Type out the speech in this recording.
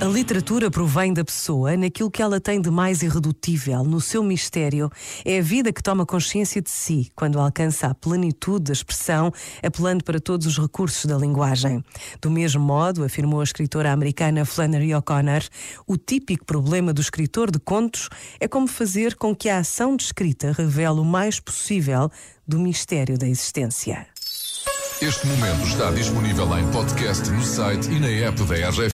A literatura provém da pessoa naquilo que ela tem de mais irredutível, no seu mistério. É a vida que toma consciência de si quando alcança a plenitude da expressão, apelando para todos os recursos da linguagem. Do mesmo modo, afirmou a escritora americana Flannery O'Connor, o típico problema do escritor de contos é como fazer com que a ação de escrita revele o mais possível do mistério da existência. Este momento está disponível em podcast no site e na app da RGF.